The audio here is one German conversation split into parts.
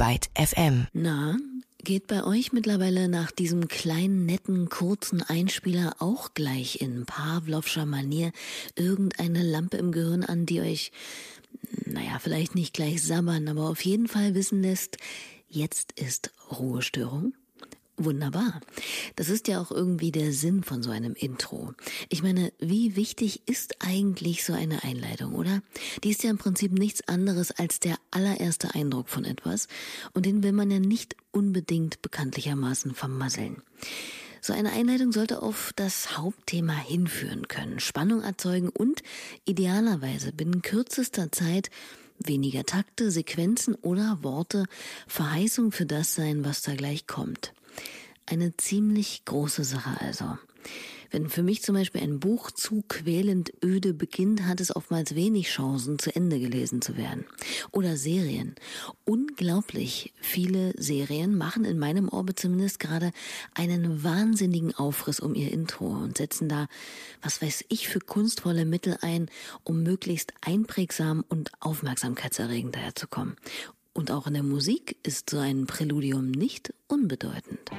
Byte FM. Na, geht bei euch mittlerweile nach diesem kleinen, netten, kurzen Einspieler auch gleich in Pavlovscher Manier irgendeine Lampe im Gehirn an, die euch, naja, vielleicht nicht gleich sabbern, aber auf jeden Fall wissen lässt, jetzt ist Ruhestörung? Wunderbar. Das ist ja auch irgendwie der Sinn von so einem Intro. Ich meine, wie wichtig ist eigentlich so eine Einleitung, oder? Die ist ja im Prinzip nichts anderes als der allererste Eindruck von etwas und den will man ja nicht unbedingt bekanntlichermaßen vermasseln. So eine Einleitung sollte auf das Hauptthema hinführen können, Spannung erzeugen und idealerweise binnen kürzester Zeit weniger Takte, Sequenzen oder Worte Verheißung für das sein, was da gleich kommt. Eine ziemlich große Sache also. Wenn für mich zum Beispiel ein Buch zu quälend öde beginnt, hat es oftmals wenig Chancen, zu Ende gelesen zu werden. Oder Serien. Unglaublich viele Serien machen in meinem Orbit zumindest gerade einen wahnsinnigen Aufriss um ihr Intro und setzen da, was weiß ich, für kunstvolle Mittel ein, um möglichst einprägsam und aufmerksamkeitserregend daherzukommen. Und auch in der Musik ist so ein Präludium nicht unbedeutend.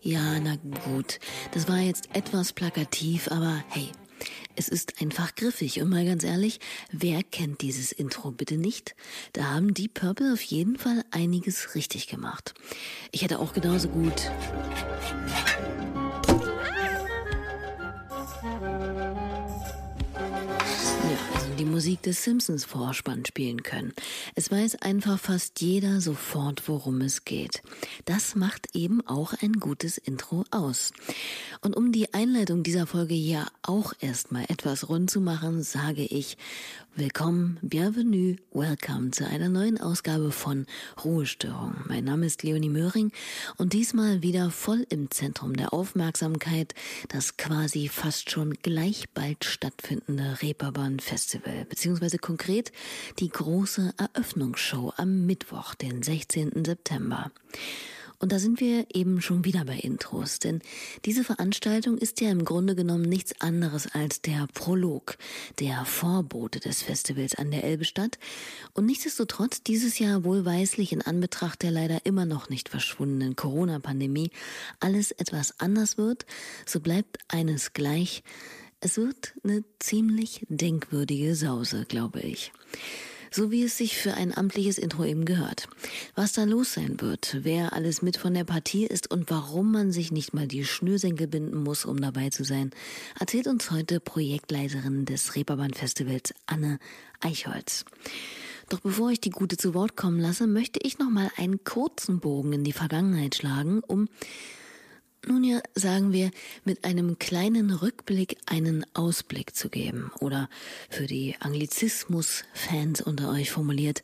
Ja, na gut. Das war jetzt etwas plakativ, aber hey, es ist einfach griffig. Und mal ganz ehrlich, wer kennt dieses Intro bitte nicht? Da haben die Purple auf jeden Fall einiges richtig gemacht. Ich hätte auch genauso gut die Musik des Simpsons Vorspann spielen können. Es weiß einfach fast jeder sofort, worum es geht. Das macht eben auch ein gutes Intro aus. Und um die Einleitung dieser Folge ja auch erstmal etwas rund zu machen, sage ich Willkommen, bienvenue, welcome zu einer neuen Ausgabe von Ruhestörung. Mein Name ist Leonie Möhring und diesmal wieder voll im Zentrum der Aufmerksamkeit das quasi fast schon gleich bald stattfindende Reeperbahn Festival, beziehungsweise konkret die große Eröffnungsshow am Mittwoch, den 16. September. Und da sind wir eben schon wieder bei Intros, denn diese Veranstaltung ist ja im Grunde genommen nichts anderes als der Prolog, der Vorbote des Festivals an der Elbestadt. Und nichtsdestotrotz dieses Jahr wohlweislich in Anbetracht der leider immer noch nicht verschwundenen Corona-Pandemie alles etwas anders wird, so bleibt eines gleich. Es wird eine ziemlich denkwürdige Sause, glaube ich so wie es sich für ein amtliches Intro eben gehört. Was da los sein wird, wer alles mit von der Partie ist und warum man sich nicht mal die Schnürsenkel binden muss, um dabei zu sein, erzählt uns heute Projektleiterin des Reeperbahn Festivals Anne Eichholz. Doch bevor ich die Gute zu Wort kommen lasse, möchte ich noch mal einen kurzen Bogen in die Vergangenheit schlagen, um nun ja, sagen wir, mit einem kleinen Rückblick einen Ausblick zu geben oder für die Anglizismus-Fans unter euch formuliert,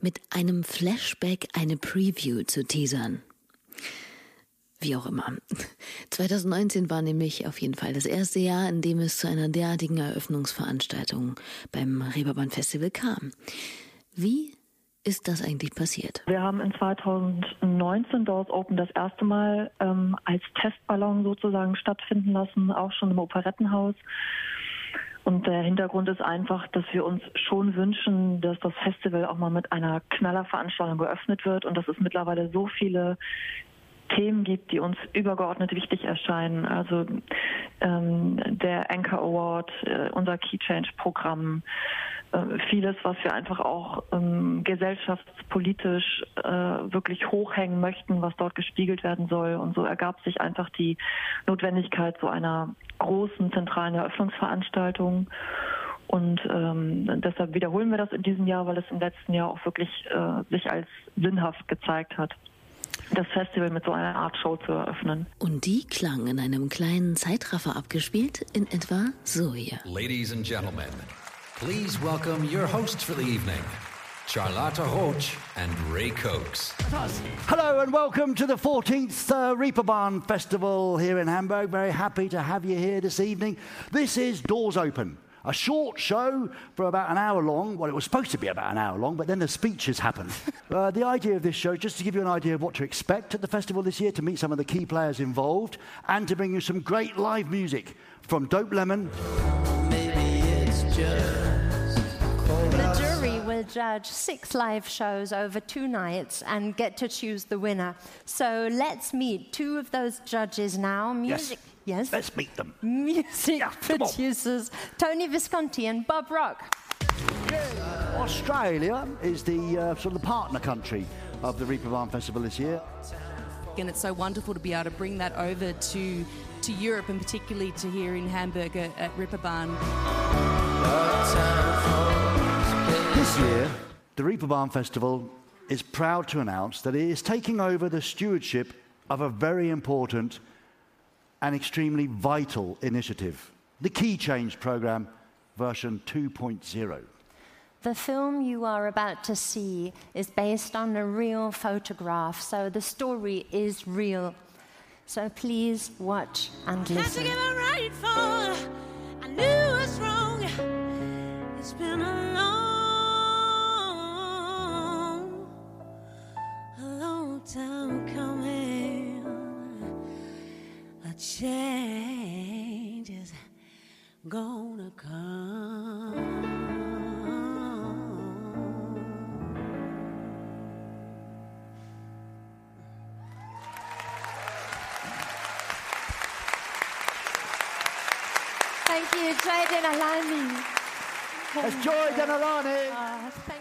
mit einem Flashback eine Preview zu teasern. Wie auch immer. 2019 war nämlich auf jeden Fall das erste Jahr, in dem es zu einer derartigen Eröffnungsveranstaltung beim Reeperbahn Festival kam. Wie ist das eigentlich passiert? Wir haben in 2019 Doors Open das erste Mal ähm, als Testballon sozusagen stattfinden lassen, auch schon im Operettenhaus. Und der Hintergrund ist einfach, dass wir uns schon wünschen, dass das Festival auch mal mit einer Knallerveranstaltung geöffnet wird und dass es mittlerweile so viele Themen gibt, die uns übergeordnet wichtig erscheinen. Also ähm, der Anchor Award, äh, unser Key Change Programm, vieles, was wir einfach auch ähm, gesellschaftspolitisch äh, wirklich hochhängen möchten, was dort gespiegelt werden soll. Und so ergab sich einfach die Notwendigkeit so einer großen zentralen Eröffnungsveranstaltung. Und ähm, deshalb wiederholen wir das in diesem Jahr, weil es im letzten Jahr auch wirklich äh, sich als sinnhaft gezeigt hat das Festival mit so einer Art Show zu eröffnen. Und die klang in einem kleinen Zeitraffer abgespielt, in etwa so hier. Ladies and Gentlemen, please welcome your hosts for the evening. Charlotta Roach and Ray Cokes. Hello and welcome to the 14th uh, Reeperbahn Festival here in Hamburg. Very happy to have you here this evening. This is Doors Open. A short show for about an hour long. Well, it was supposed to be about an hour long, but then the speeches happened. uh, the idea of this show, is just to give you an idea of what to expect at the festival this year, to meet some of the key players involved, and to bring you some great live music from Dope Lemon. The jury will judge six live shows over two nights and get to choose the winner. So let's meet two of those judges now. Music. Yes. Let's meet them. Music Yeah, producers Tony Visconti and Bob Rock. Australia is the uh, sort of the partner country of the Reeperbahn Festival this year. and it's so wonderful to be able to bring that over to to Europe and particularly to here in Hamburg at, at Ripperbahn. This year, the Reeperbahn Festival is proud to announce that it is taking over the stewardship of a very important and extremely vital initiative, the Key Change Programme version 2.0. The film you are about to see is based on a real photograph, so the story is real. So please watch and Had to listen. give a right for. I knew it was wrong. It's been a long, long time coming. A change is gonna come. Thank you, Jaden Alani. That's Joy Denalani. Uh, thank you very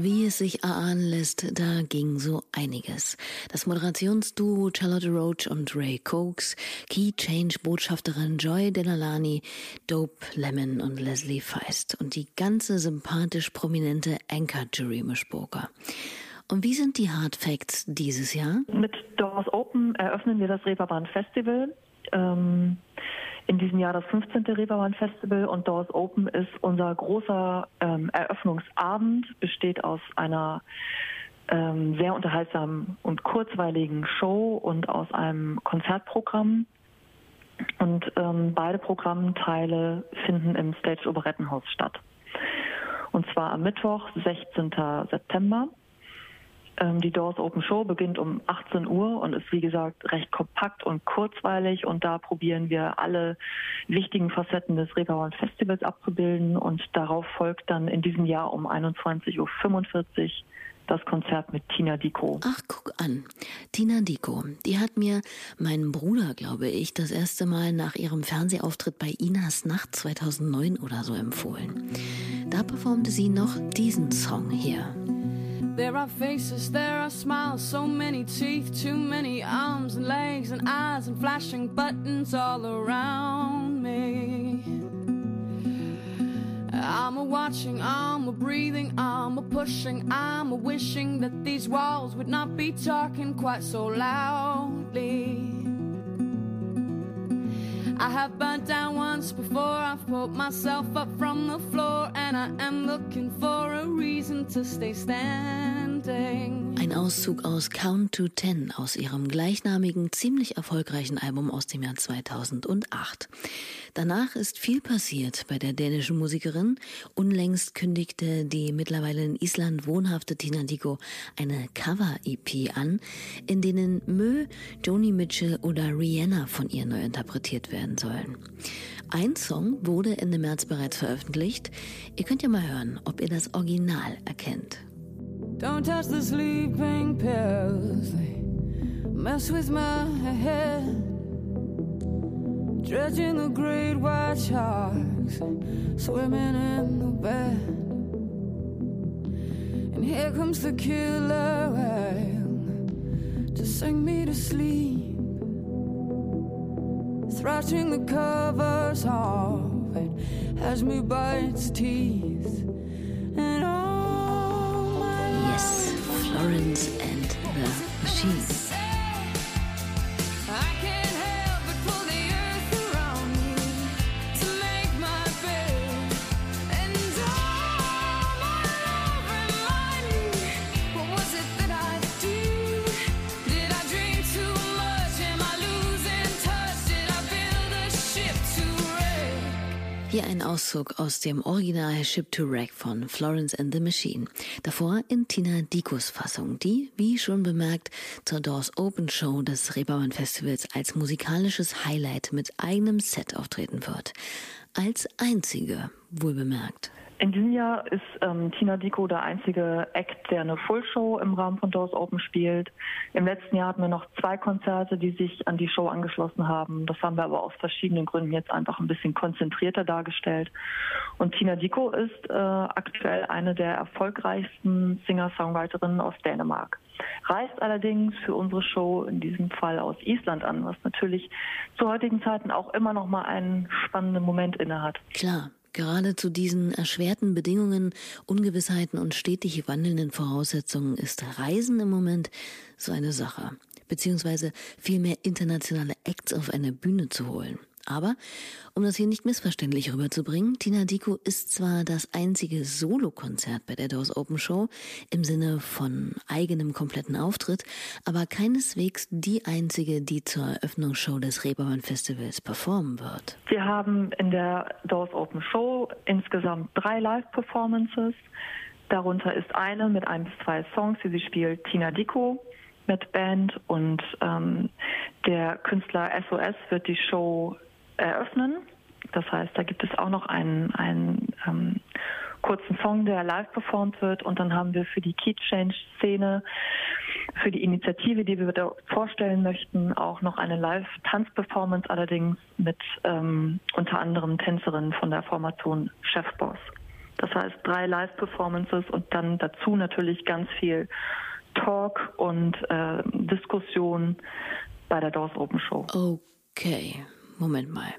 Wie es sich erahnen lässt, da ging so einiges. Das Moderationsduo Charlotte Roach und Ray Cokes, Key Change Botschafterin Joy Delalani, Dope Lemon und Leslie Feist und die ganze sympathisch prominente Anchor Jury Mischpoker. Und wie sind die Hard Facts dieses Jahr? Mit Doors Open eröffnen wir das Reeperbahn Festival. Ähm, in diesem Jahr das 15. Reeperbahn Festival und Doors Open ist unser großer ähm, Eröffnungsabend, besteht aus einer ähm, sehr unterhaltsamen und kurzweiligen Show und aus einem Konzertprogramm. Und ähm, beide Programmteile finden im Stage Operettenhaus statt. Und zwar am Mittwoch, 16. September. Ähm, die Doors Open Show beginnt um 18 Uhr und ist wie gesagt recht kompakt und kurzweilig und da probieren wir alle wichtigen Facetten des Reeperbahn Festivals abzubilden und darauf folgt dann in diesem Jahr um 21.45 Uhr das Konzert mit Tina Diko. Ach, guck an. Tina Diko, die hat mir meinen Bruder, glaube ich, das erste Mal nach ihrem Fernsehauftritt bei Inas Nacht 2009 oder so empfohlen. Da performte sie noch diesen Song hier. There are faces, there are smiles, so many teeth, too many arms and legs and eyes and flashing buttons all around me. I'm a watching, I'm a breathing, I'm a pushing, I'm a wishing that these walls would not be talking quite so loudly. I have burnt down once before, I've pulled myself up from the floor, and I am looking for a reason to stay standing. Ein Auszug aus Count to Ten aus ihrem gleichnamigen, ziemlich erfolgreichen Album aus dem Jahr 2008. Danach ist viel passiert bei der dänischen Musikerin. Unlängst kündigte die mittlerweile in Island wohnhafte Tina Diko eine Cover-EP an, in denen Mö, Joni Mitchell oder Rihanna von ihr neu interpretiert werden sollen. Ein Song wurde Ende März bereits veröffentlicht. Ihr könnt ja mal hören, ob ihr das Original erkennt. Don't touch the sleeping pills, mess with my head. Dredging the great white sharks, swimming in the bed. And here comes the killer whale to sing me to sleep. Thrashing the covers off, it has me by its teeth. Yes, Florence and the Machine. Hier ein Auszug aus dem Original Ship to Wreck von Florence and the Machine. Davor in Tina Dikos Fassung, die, wie schon bemerkt, zur Doors Open Show des Reeperbahn Festivals als musikalisches Highlight mit eigenem Set auftreten wird. Als einzige, wohl bemerkt. In diesem Jahr ist ähm, Tina Dico der einzige Act, der eine Full-Show im Rahmen von Doors Open spielt. Im letzten Jahr hatten wir noch zwei Konzerte, die sich an die Show angeschlossen haben. Das haben wir aber aus verschiedenen Gründen jetzt einfach ein bisschen konzentrierter dargestellt. Und Tina Dico ist äh, aktuell eine der erfolgreichsten Singer-Songwriterinnen aus Dänemark. Reist allerdings für unsere Show in diesem Fall aus Island an, was natürlich zu heutigen Zeiten auch immer noch mal einen spannenden Moment innehat. Klar, gerade zu diesen erschwerten Bedingungen, Ungewissheiten und stetig wandelnden Voraussetzungen ist Reisen im Moment so eine Sache. Beziehungsweise vielmehr internationale Acts auf eine Bühne zu holen. Aber, um das hier nicht missverständlich rüberzubringen, Tina Dico ist zwar das einzige Solokonzert bei der Doors Open Show im Sinne von eigenem kompletten Auftritt, aber keineswegs die einzige, die zur Eröffnungsshow des Reeperbahn Festivals performen wird. Wir haben in der Doors Open Show insgesamt drei Live-Performances. Darunter ist eine mit ein bis zwei Songs, die sie spielt, Tina Dico mit Band und ähm, der Künstler SOS wird die Show eröffnen. Das heißt, da gibt es auch noch einen, einen ähm, kurzen Song, der live performt wird. Und dann haben wir für die Key Change Szene, für die Initiative, die wir da vorstellen möchten, auch noch eine Live-Tanz-Performance, allerdings mit ähm, unter anderem Tänzerinnen von der Formation Chefboss. Das heißt, drei Live-Performances und dann dazu natürlich ganz viel Talk und äh, Diskussion bei der Doors Open Show. Okay, Moment mal.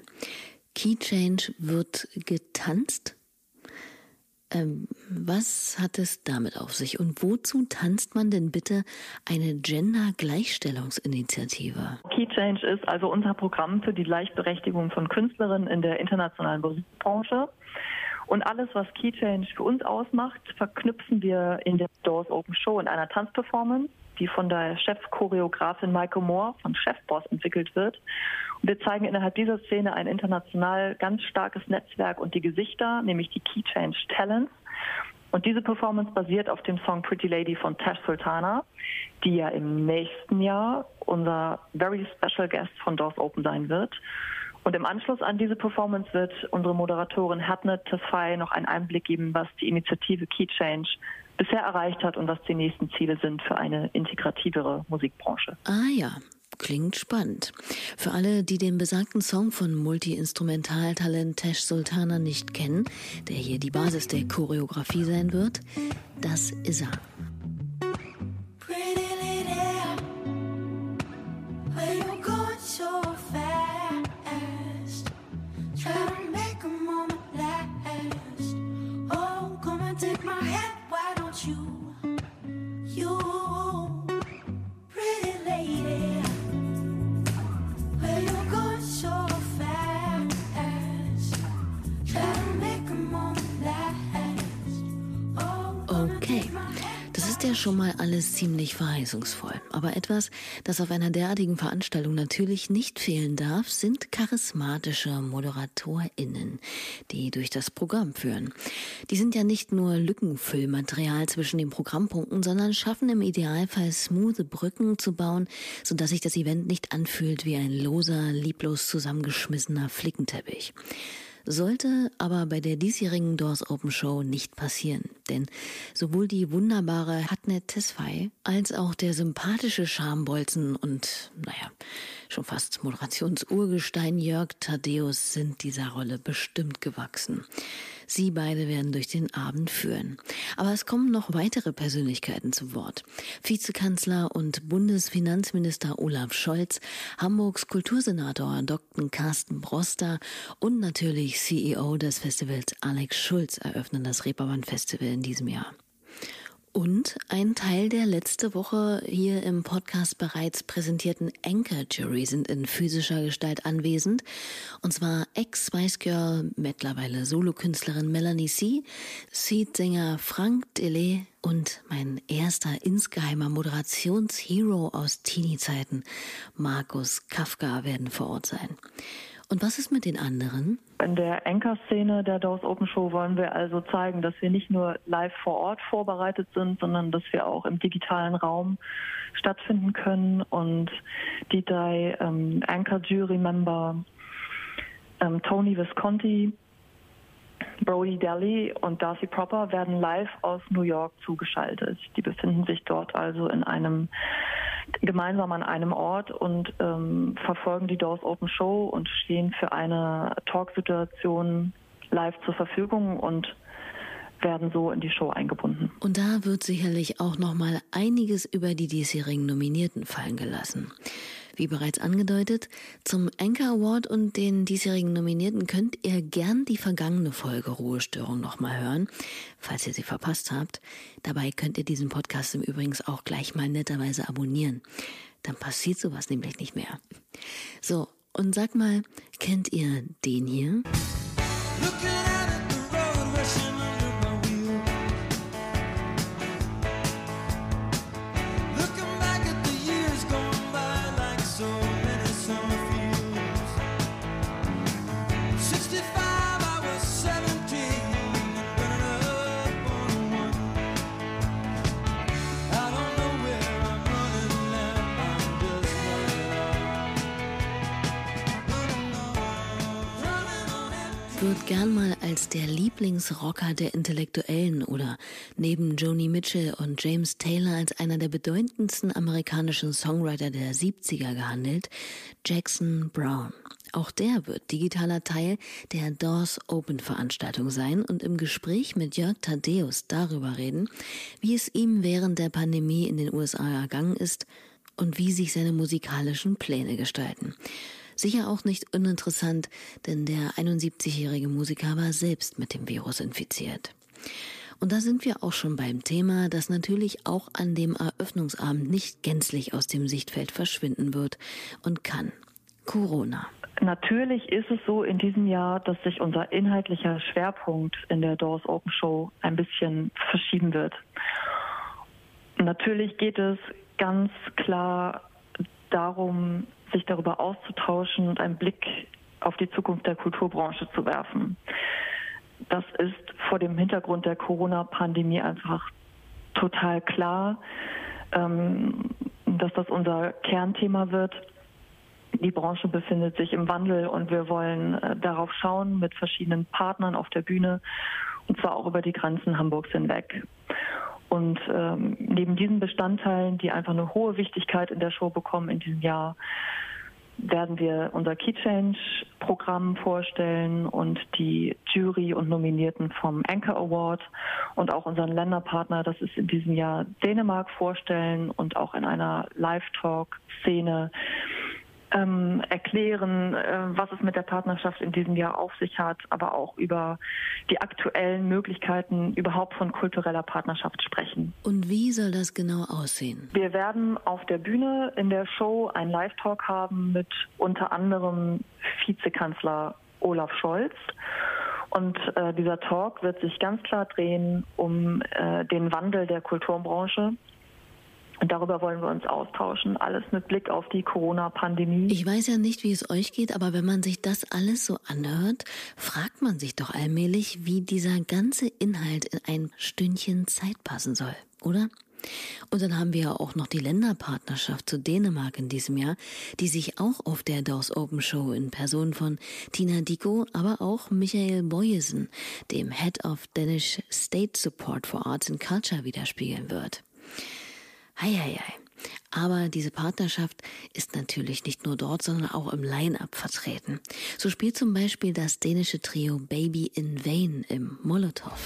Key Change wird getanzt? Ähm, was hat es damit auf sich und wozu tanzt man denn bitte eine Gender-Gleichstellungsinitiative? Key Change ist also unser Programm für die Gleichberechtigung von Künstlerinnen in der internationalen Musikbranche. Und alles, was Key Change für uns ausmacht, verknüpfen wir in der Doors Open Show in einer Tanzperformance, die von der Chefchoreografin Michael Moore von Chefboss entwickelt wird. Und wir zeigen innerhalb dieser Szene ein international ganz starkes Netzwerk und die Gesichter, nämlich die Key Change Talents. Und diese Performance basiert auf dem Song Pretty Lady von Tash Sultana, die ja im nächsten Jahr unser very special guest von Doors Open sein wird. Und im Anschluss an diese Performance wird unsere Moderatorin Hatnet Tesfaye noch einen Einblick geben, was die Initiative Key Change bisher erreicht hat und was die nächsten Ziele sind für eine integrativere Musikbranche. Ah ja, klingt spannend. Für alle, die den besagten Song von Multi-Instrumentaltalent Tesh Sultana nicht kennen, der hier die Basis der Choreografie sein wird, das ist er. Ziemlich verheißungsvoll. Aber etwas, das auf einer derartigen Veranstaltung natürlich nicht fehlen darf, sind charismatische ModeratorInnen, die durch das Programm führen. Die sind ja nicht nur Lückenfüllmaterial zwischen den Programmpunkten, sondern schaffen im Idealfall smooth Brücken zu bauen, sodass sich das Event nicht anfühlt wie ein loser, lieblos zusammengeschmissener Flickenteppich. Sollte aber bei der diesjährigen Doors Open Show nicht passieren. Denn sowohl die wunderbare Hatnet Tesfaye als auch der sympathische Schambolzen und, naja, schon fast Moderationsurgestein Jörg Thaddeus sind dieser Rolle bestimmt gewachsen. Sie beide werden durch den Abend führen. Aber es kommen noch weitere Persönlichkeiten zu Wort. Vizekanzler und Bundesfinanzminister Olaf Scholz, Hamburgs Kultursenator Dr. Carsten Broster und natürlich CEO des Festivals Alex Schulz eröffnen das Reeperbahn Festival in diesem Jahr. Und ein Teil der letzte Woche hier im Podcast bereits präsentierten Anchor Jury sind in physischer Gestalt anwesend. Und zwar Ex-Spice Girl, mittlerweile Solokünstlerin Melanie C., Seed-Sänger Frank Delay und mein erster insgeheimer Moderationshero aus Teenie-Zeiten, Markus Kafka, werden vor Ort sein. Und was ist mit den anderen? In der Anchor-Szene der Doors Open Show wollen wir also zeigen, dass wir nicht nur live vor Ort vorbereitet sind, sondern dass wir auch im digitalen Raum stattfinden können. Und die drei ähm, Anchor-Jury-Member, ähm, Tony Visconti, Brody Daly und Darcy Proper werden live aus New York zugeschaltet. Die befinden sich dort also in einem gemeinsam an einem Ort und ähm, verfolgen die Doors Open Show und stehen für eine Talksituation live zur Verfügung und werden so in die Show eingebunden. Und da wird sicherlich auch noch mal einiges über die diesjährigen Nominierten fallen gelassen. Wie bereits angedeutet, zum Anchor Award und den diesjährigen Nominierten könnt ihr gern die vergangene Folge Ruhestörung noch mal hören, falls ihr sie verpasst habt. Dabei könnt ihr diesen Podcast im Übrigen auch gleich mal netterweise abonnieren. Dann passiert sowas nämlich nicht mehr. So, und sag mal, kennt ihr den hier? Gern mal als der Lieblingsrocker der Intellektuellen oder neben Joni Mitchell und James Taylor als einer der bedeutendsten amerikanischen Songwriter der 70er gehandelt, Jackson Brown. Auch der wird digitaler Teil der Doors Open Veranstaltung sein und im Gespräch mit Jörg Thaddeus darüber reden, wie es ihm während der Pandemie in den USA ergangen ist und wie sich seine musikalischen Pläne gestalten. Sicher auch nicht uninteressant, denn der 71-jährige Musiker war selbst mit dem Virus infiziert. Und da sind wir auch schon beim Thema, das natürlich auch an dem Eröffnungsabend nicht gänzlich aus dem Sichtfeld verschwinden wird und kann. Corona. Natürlich ist es so in diesem Jahr, dass sich unser inhaltlicher Schwerpunkt in der Doors Open Show ein bisschen verschieben wird. Natürlich geht es ganz klar darum, sich darüber auszutauschen und einen Blick auf die Zukunft der Kulturbranche zu werfen. Das ist vor dem Hintergrund der Corona-Pandemie einfach total klar, ähm, dass das unser Kernthema wird. Die Branche befindet sich im Wandel und wir wollen äh, darauf schauen mit verschiedenen Partnern auf der Bühne und zwar auch über die Grenzen Hamburgs hinweg. Und ähm, neben diesen Bestandteilen, die einfach eine hohe Wichtigkeit in der Show bekommen in diesem Jahr, werden wir unser Key Change Programm vorstellen und die Jury und Nominierten vom Anchor Award und auch unseren Länderpartner, das ist in diesem Jahr Dänemark vorstellen und auch in einer Live-Talk-Szene ähm, erklären, äh, was es mit der Partnerschaft in diesem Jahr auf sich hat, aber auch über die aktuellen Möglichkeiten überhaupt von kultureller Partnerschaft sprechen. Und wie soll das genau aussehen? Wir werden auf der Bühne in der Show einen Live-Talk haben mit unter anderem Vizekanzler Olaf Scholz. Und äh, dieser Talk wird sich ganz klar drehen um äh, den Wandel der Kulturbranche. Und darüber wollen wir uns austauschen, alles mit Blick auf die Corona-Pandemie. Ich weiß ja nicht, wie es euch geht, aber wenn man sich das alles so anhört, fragt man sich doch allmählich, wie dieser ganze Inhalt in ein Stündchen Zeit passen soll, oder? Und dann haben wir ja auch noch die Länderpartnerschaft zu Dänemark in diesem Jahr, die sich auch auf der Doors Open Show in Person von Tina Diko, aber auch Michael Boyesen, dem Head of Danish State Support for Arts and Culture, widerspiegeln wird. Heieiei. Aber diese Partnerschaft ist natürlich nicht nur dort, sondern auch im Line-Up vertreten. So spielt zum Beispiel das dänische Trio Baby in Vain im Molotow.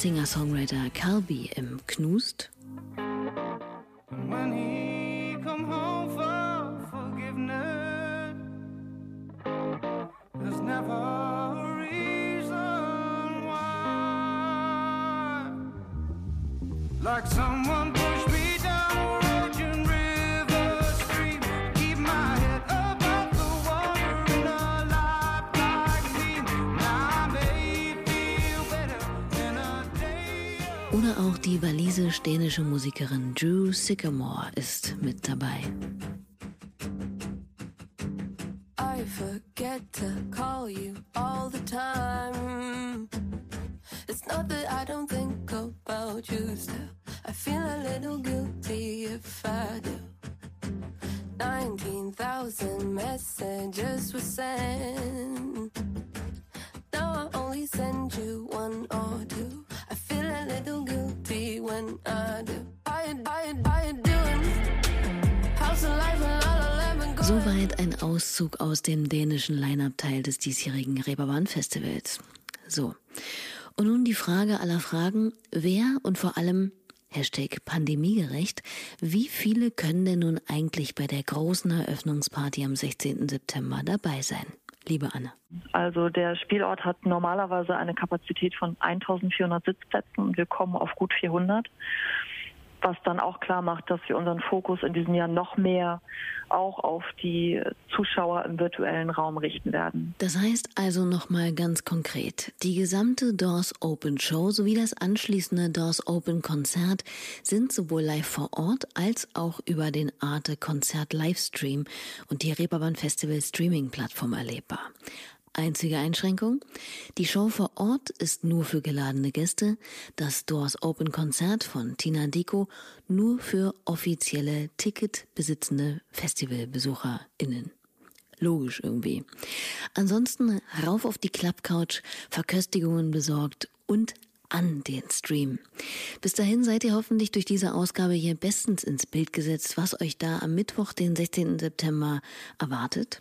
Singer-Songwriter Calby im Knust. Oder auch die walisisch-dänische Musikerin Drew Sycamore ist mit dabei. I forget to call you all the time. It's not that I don't think about you still. I feel a little guilty if I do. 19,000 messages were sent. Now I only send you one or two. I feel a little guilty when I do. I, I, I doing. How's the life and? Soweit ein Auszug aus dem dänischen Line-Up-Teil des diesjährigen Reeperbahn-Festivals. So. Und nun die Frage aller Fragen. Wer und vor allem, Hashtag pandemiegerecht, wie viele können denn nun eigentlich bei der großen Eröffnungsparty am 16. September dabei sein? Liebe Anne. Also der Spielort hat normalerweise eine Kapazität von 1400 Sitzplätzen und wir kommen auf gut 400. Was dann auch klar macht, dass wir unseren Fokus in diesem Jahr noch mehr auch auf die Zuschauer im virtuellen Raum richten werden. Das heißt also nochmal ganz konkret, die gesamte Doors Open Show sowie das anschließende Doors Open Konzert sind sowohl live vor Ort als auch über den Arte Konzert Livestream und die Reeperbahn Festival Streaming Plattform erlebbar. Einzige Einschränkung? Die Show vor Ort ist nur für geladene Gäste, das Doors Open Konzert von Tina Dico nur für offizielle Ticketbesitzende FestivalbesucherInnen. Logisch irgendwie. Ansonsten rauf auf die Klappcouch, Verköstigungen besorgt und an den Stream. Bis dahin seid ihr hoffentlich durch diese Ausgabe hier bestens ins Bild gesetzt, was euch da am Mittwoch, den 16. September erwartet.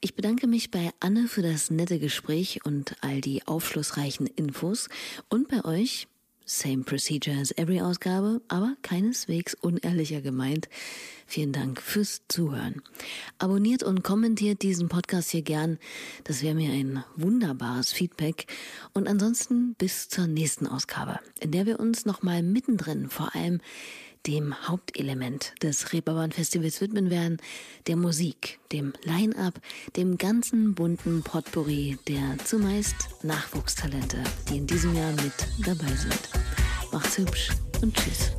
Ich bedanke mich bei Anne für das nette Gespräch und all die aufschlussreichen Infos und bei euch Same procedure as every Ausgabe, aber keineswegs unehrlicher gemeint. Vielen Dank fürs Zuhören. Abonniert und kommentiert diesen Podcast hier gern. Das wäre mir ein wunderbares Feedback. Und ansonsten bis zur nächsten Ausgabe, in der wir uns nochmal mittendrin vor allem dem Hauptelement des Reeperbahn Festivals widmen werden, der Musik, dem Line-Up, dem ganzen bunten Potpourri der zumeist Nachwuchstalente, die in diesem Jahr mit dabei sind. Macht's hübsch und tschüss.